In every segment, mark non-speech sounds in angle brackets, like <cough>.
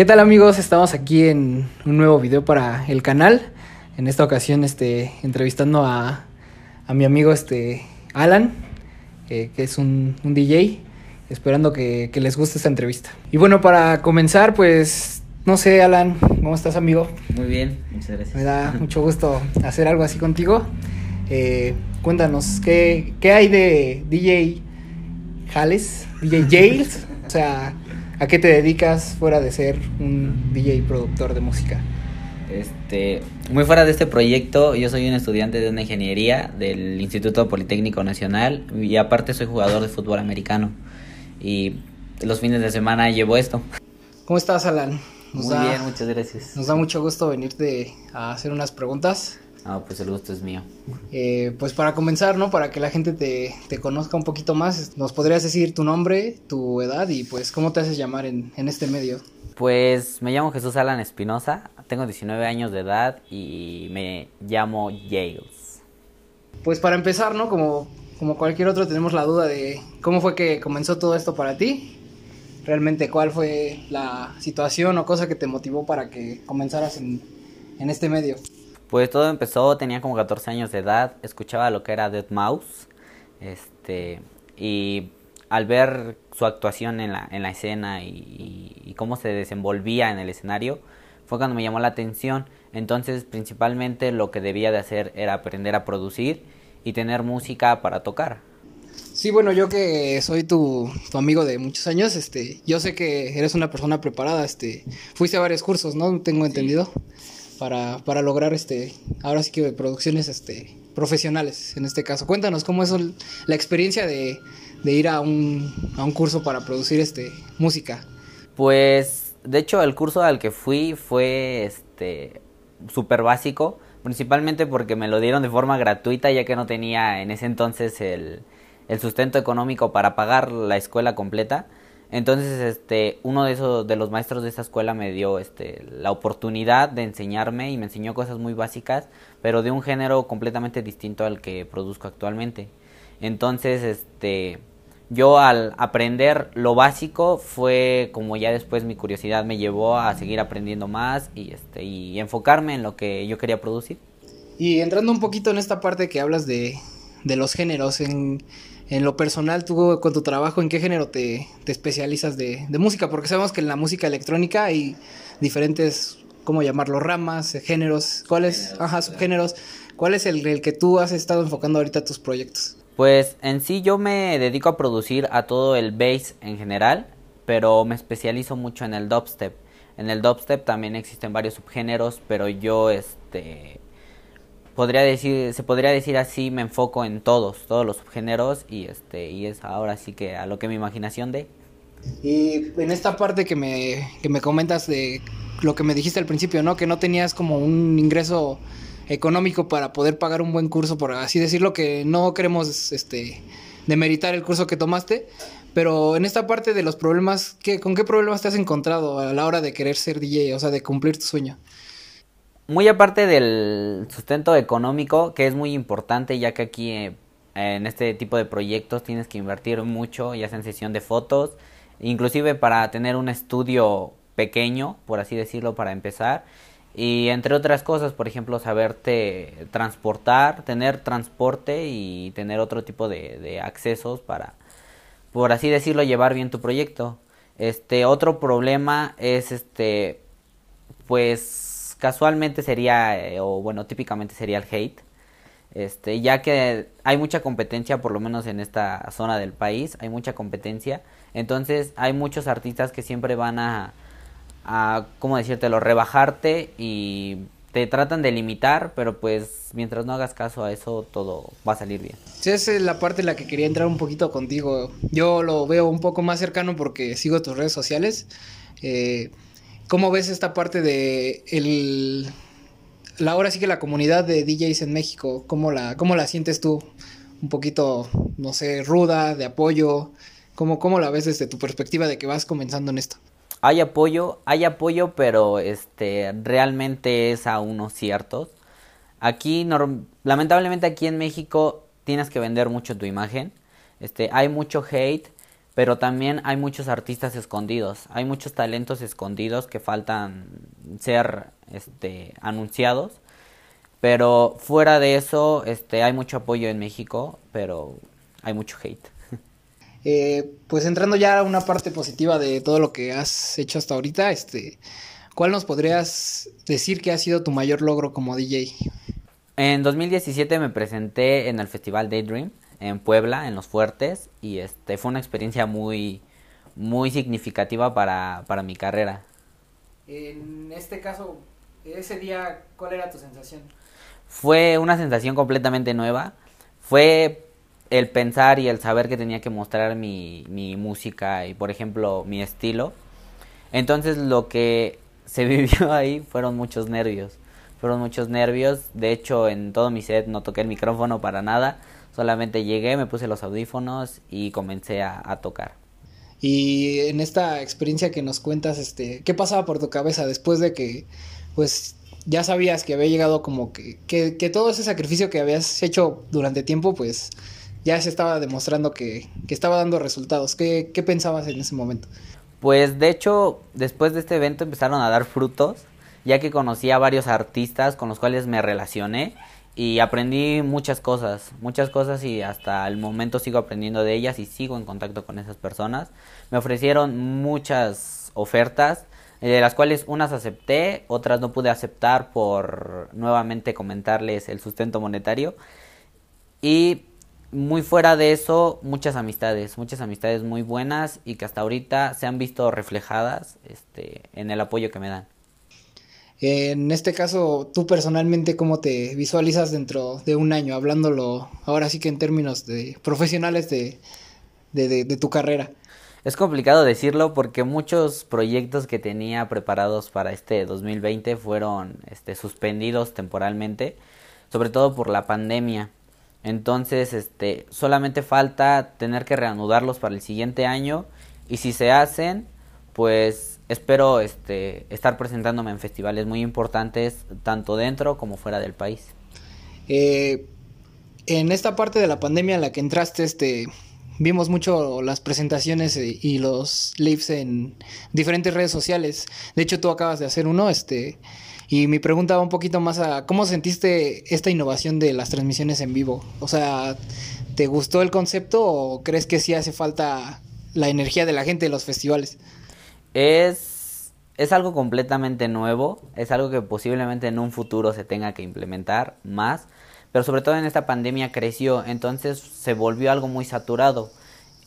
¿Qué tal amigos? Estamos aquí en un nuevo video para el canal. En esta ocasión este, entrevistando a, a mi amigo este, Alan, eh, que es un, un DJ. Esperando que, que les guste esta entrevista. Y bueno, para comenzar, pues no sé, Alan, ¿cómo estás, amigo? Muy bien, muchas gracias. Me da <laughs> mucho gusto hacer algo así contigo. Eh, cuéntanos, ¿qué, ¿qué, hay de DJ Jales? DJ Jails? O sea, ¿a qué te dedicas fuera de ser un DJ productor de música? Este, muy fuera de este proyecto, yo soy un estudiante de una ingeniería del Instituto Politécnico Nacional y aparte soy jugador de fútbol americano. Y los fines de semana llevo esto. ¿Cómo estás, Alan? Nos Muy da, bien, muchas gracias. Nos da mucho gusto venirte a hacer unas preguntas. Ah, pues el gusto es mío. Eh, pues para comenzar, ¿no? Para que la gente te, te, conozca un poquito más, ¿nos podrías decir tu nombre, tu edad y pues cómo te haces llamar en, en este medio? Pues me llamo Jesús Alan Espinosa, tengo 19 años de edad y me llamo Yales. Pues para empezar, ¿no? Como, como cualquier otro tenemos la duda de cómo fue que comenzó todo esto para ti. Realmente cuál fue la situación o cosa que te motivó para que comenzaras en, en este medio. Pues todo empezó, tenía como 14 años de edad, escuchaba lo que era Dead Mouse, este, y al ver su actuación en la, en la escena y, y, cómo se desenvolvía en el escenario, fue cuando me llamó la atención. Entonces, principalmente lo que debía de hacer era aprender a producir y tener música para tocar. Sí, bueno, yo que soy tu, tu, amigo de muchos años, este, yo sé que eres una persona preparada, este, fuiste a varios cursos, ¿no? Tengo entendido. Sí para, para lograr este, ahora sí que producciones este, profesionales en este caso. Cuéntanos cómo es la experiencia de, de ir a un, a un curso para producir este, música. Pues, de hecho, el curso al que fui fue este súper básico, principalmente porque me lo dieron de forma gratuita, ya que no tenía en ese entonces el, el sustento económico para pagar la escuela completa. Entonces, este, uno de esos, de los maestros de esa escuela me dio, este, la oportunidad de enseñarme y me enseñó cosas muy básicas, pero de un género completamente distinto al que produzco actualmente. Entonces, este, yo al aprender lo básico fue como ya después mi curiosidad me llevó a seguir aprendiendo más y, este, y enfocarme en lo que yo quería producir. Y entrando un poquito en esta parte que hablas de, de los géneros, en en lo personal, tú con tu trabajo, ¿en qué género te, te especializas de, de, música? Porque sabemos que en la música electrónica hay diferentes, ¿cómo llamarlo? Ramas, géneros, ¿cuáles? Ajá, subgéneros. ¿Cuál es el, el que tú has estado enfocando ahorita tus proyectos? Pues en sí yo me dedico a producir a todo el bass en general, pero me especializo mucho en el dubstep. En el dubstep también existen varios subgéneros, pero yo este podría decir, se podría decir así, me enfoco en todos, todos los subgéneros y este y es ahora sí que a lo que mi imaginación de. Y en esta parte que me, que me comentas de lo que me dijiste al principio, ¿no? Que no tenías como un ingreso económico para poder pagar un buen curso, por así decirlo, que no queremos este demeritar el curso que tomaste, pero en esta parte de los problemas, ¿qué, ¿con qué problemas te has encontrado a la hora de querer ser DJ, o sea, de cumplir tu sueño? Muy aparte del sustento económico, que es muy importante, ya que aquí eh, en este tipo de proyectos tienes que invertir mucho, ya sea en sesión de fotos, inclusive para tener un estudio pequeño, por así decirlo, para empezar. Y entre otras cosas, por ejemplo, saberte transportar, tener transporte y tener otro tipo de, de accesos para, por así decirlo, llevar bien tu proyecto. Este otro problema es este, pues casualmente sería, eh, o bueno, típicamente sería el hate. Este, ya que hay mucha competencia, por lo menos en esta zona del país, hay mucha competencia. Entonces hay muchos artistas que siempre van a, a ¿cómo decírtelo?, rebajarte y te tratan de limitar, pero pues mientras no hagas caso a eso, todo va a salir bien. Sí, esa es la parte en la que quería entrar un poquito contigo. Yo lo veo un poco más cercano porque sigo tus redes sociales. Eh, ¿Cómo ves esta parte de el, la ahora sí que la comunidad de DJs en México? ¿Cómo la, cómo la sientes tú? Un poquito, no sé, ruda, de apoyo. ¿Cómo, ¿Cómo la ves desde tu perspectiva de que vas comenzando en esto? Hay apoyo, hay apoyo, pero este realmente es a unos ciertos. Aquí, lamentablemente aquí en México tienes que vender mucho tu imagen. Este, hay mucho hate pero también hay muchos artistas escondidos, hay muchos talentos escondidos que faltan ser este, anunciados, pero fuera de eso este, hay mucho apoyo en México, pero hay mucho hate. <laughs> Eh, pues entrando ya a una parte positiva de todo lo que has hecho hasta ahorita, este, ¿cuál nos podrías decir que ha sido tu mayor logro como DJ? En 2017 me presenté en el Festival Daydream en Puebla, en Los Fuertes, y este fue una experiencia muy, muy significativa para, para mi carrera. En este caso, ese día, ¿cuál era tu sensación? Fue una sensación completamente nueva. Fue el pensar y el saber que tenía que mostrar mi, mi música y, por ejemplo, mi estilo. Entonces lo que se <laughs> vivió ahí fueron muchos nervios. Fueron muchos nervios. De hecho, en todo mi set no toqué el micrófono para nada. Solamente llegué, me puse los audífonos y comencé a, tocar. Y en esta experiencia que nos cuentas, este, ¿qué pasaba por tu cabeza después de que, pues, ya sabías que había llegado como que, que, que todo ese sacrificio que habías hecho durante tiempo, pues, ya se estaba demostrando que, que estaba dando resultados. ¿Qué, ¿Qué pensabas en ese momento? Pues, de hecho, después de este evento empezaron a dar frutos, ya que conocí a varios artistas con los cuales me relacioné y aprendí muchas cosas, muchas cosas y hasta el momento sigo aprendiendo de ellas y sigo en contacto con esas personas. Me ofrecieron muchas ofertas, eh, de las cuales unas acepté, otras no pude aceptar por nuevamente comentarles el sustento monetario. Y muy fuera de eso, muchas amistades, muchas amistades muy buenas y que hasta ahorita se han visto reflejadas este, en el apoyo que me dan. En este caso, tú personalmente, ¿cómo te visualizas dentro de un año, hablándolo ahora sí que en términos de profesionales de, de, tu carrera? Es complicado decirlo porque muchos proyectos que tenía preparados para este 2020 fueron este, suspendidos temporalmente, sobre todo por la pandemia. Entonces, este, solamente falta tener que reanudarlos para el siguiente año y si se hacen, pues espero este, estar presentándome en festivales muy importantes, tanto dentro como fuera del país. Eh, en esta parte de la pandemia en la que entraste, este, vimos mucho las presentaciones eh, y los lives en diferentes redes sociales. De hecho, tú acabas de hacer uno, este, y mi pregunta va un poquito más a cómo sentiste esta innovación de las transmisiones en vivo. O sea, ¿te gustó el concepto o crees que sí hace falta la energía de la gente de los festivales? Es, es algo completamente nuevo, es algo que posiblemente en un futuro se tenga que implementar más, pero sobre todo en esta pandemia creció, entonces se volvió algo muy saturado.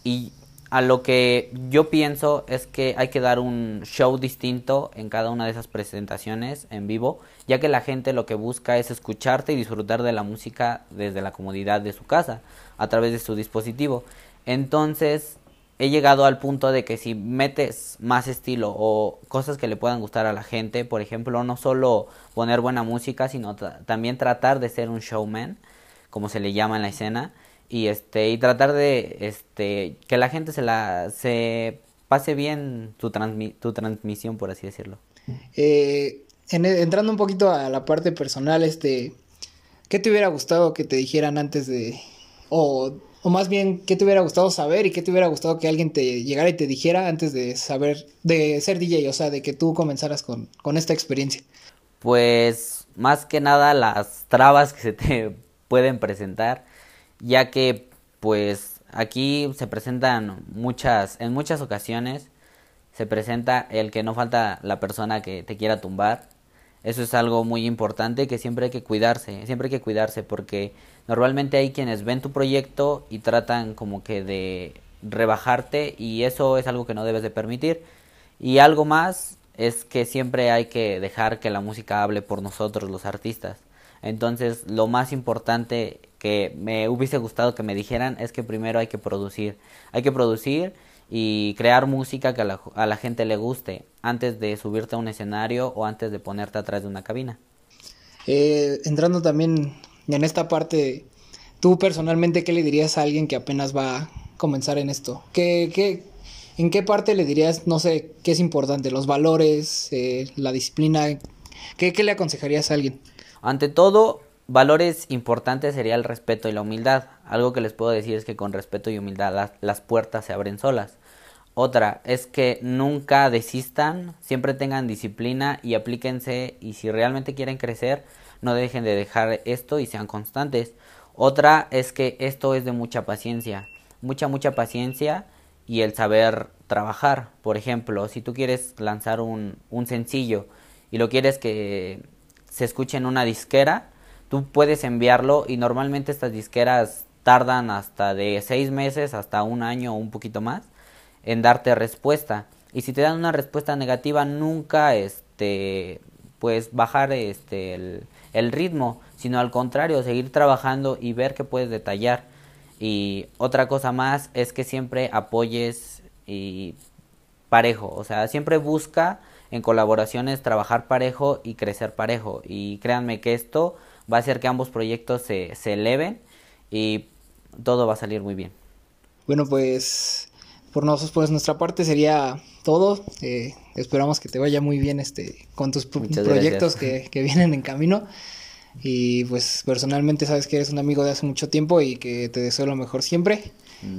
Y a lo que yo pienso es que hay que dar un show distinto en cada una de esas presentaciones en vivo, ya que la gente lo que busca es escucharte y disfrutar de la música desde la comodidad de su casa, a través de su dispositivo. Entonces, he llegado al punto de que si metes más estilo o cosas que le puedan gustar a la gente, por ejemplo, no solo poner buena música, sino también tratar de ser un showman, como se le llama en la escena, y este y tratar de este que la gente se la se pase bien tu, tu transmisión, por así decirlo. Eh, entrando un poquito a la parte personal, este, ¿qué te hubiera gustado que te dijeran antes de o o más bien, ¿qué te hubiera gustado saber y qué te hubiera gustado que alguien te llegara y te dijera antes de saber, de ser DJ, o sea, de que tú comenzaras con, con esta experiencia? Pues más que nada las trabas que se te <laughs> pueden presentar, ya que pues aquí se presentan muchas, en muchas ocasiones se presenta el que no falta la persona que te quiera tumbar. Eso es algo muy importante que siempre hay que cuidarse, siempre hay que cuidarse porque Normalmente hay quienes ven tu proyecto y tratan como que de rebajarte y eso es algo que no debes de permitir. Y algo más es que siempre hay que dejar que la música hable por nosotros los artistas. Entonces lo más importante que me hubiese gustado que me dijeran es que primero hay que producir. Hay que producir y crear música que a la, a la gente le guste antes de subirte a un escenario o antes de ponerte atrás de una cabina. Eh, entrando también en esta parte, tú personalmente, ¿qué le dirías a alguien que apenas va a comenzar en esto? ¿Qué, qué, en qué parte le dirías, no sé, qué es importante? ¿Los valores, eh, la disciplina? ¿Qué, ¿Qué le aconsejarías a alguien? Ante todo, valores importantes sería el respeto y la humildad. Algo que les puedo decir es que con respeto y humildad las, las puertas se abren solas. Otra es que nunca desistan, siempre tengan disciplina y aplíquense y si realmente quieren crecer, no dejen de dejar esto y sean constantes. Otra es que esto es de mucha paciencia, mucha, mucha paciencia y el saber trabajar. Por ejemplo, si tú quieres lanzar un, un sencillo y lo quieres que se escuche en una disquera, tú puedes enviarlo y normalmente estas disqueras tardan hasta de seis meses hasta un año o un poquito más en darte respuesta. Y si te dan una respuesta negativa, nunca este pues bajar este el, ritmo, sino al contrario, seguir trabajando y ver que puedes detallar. Y otra cosa más es que siempre apoyes y parejo, o sea, siempre busca en colaboraciones trabajar parejo y crecer parejo. Y créanme que esto va a hacer que ambos proyectos se, se eleven y todo va a salir muy bien. Bueno, pues por nosotros, pues nuestra parte sería todo. Eh, esperamos que te vaya muy bien este con tus proyectos que, que, vienen en camino. Y pues personalmente sabes que eres un amigo de hace mucho tiempo y que te deseo lo mejor siempre.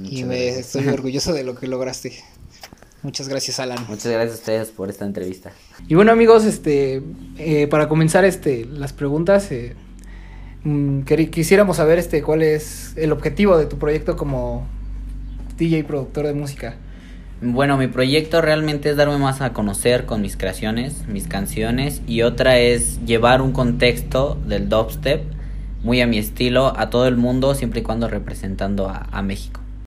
y me estoy <laughs> orgulloso de lo que lograste. Muchas gracias, Alan. Muchas gracias a ustedes por esta entrevista. Y bueno, amigos, este, eh, para comenzar este, las preguntas, eh, mm, quisiéramos saber este, cuál es el objetivo de tu proyecto como DJ productor de música. Bueno, mi proyecto realmente es darme más a conocer con mis creaciones, mis canciones y otra es llevar un contexto del dubstep muy a mi estilo a todo el mundo siempre y cuando representando a, a México.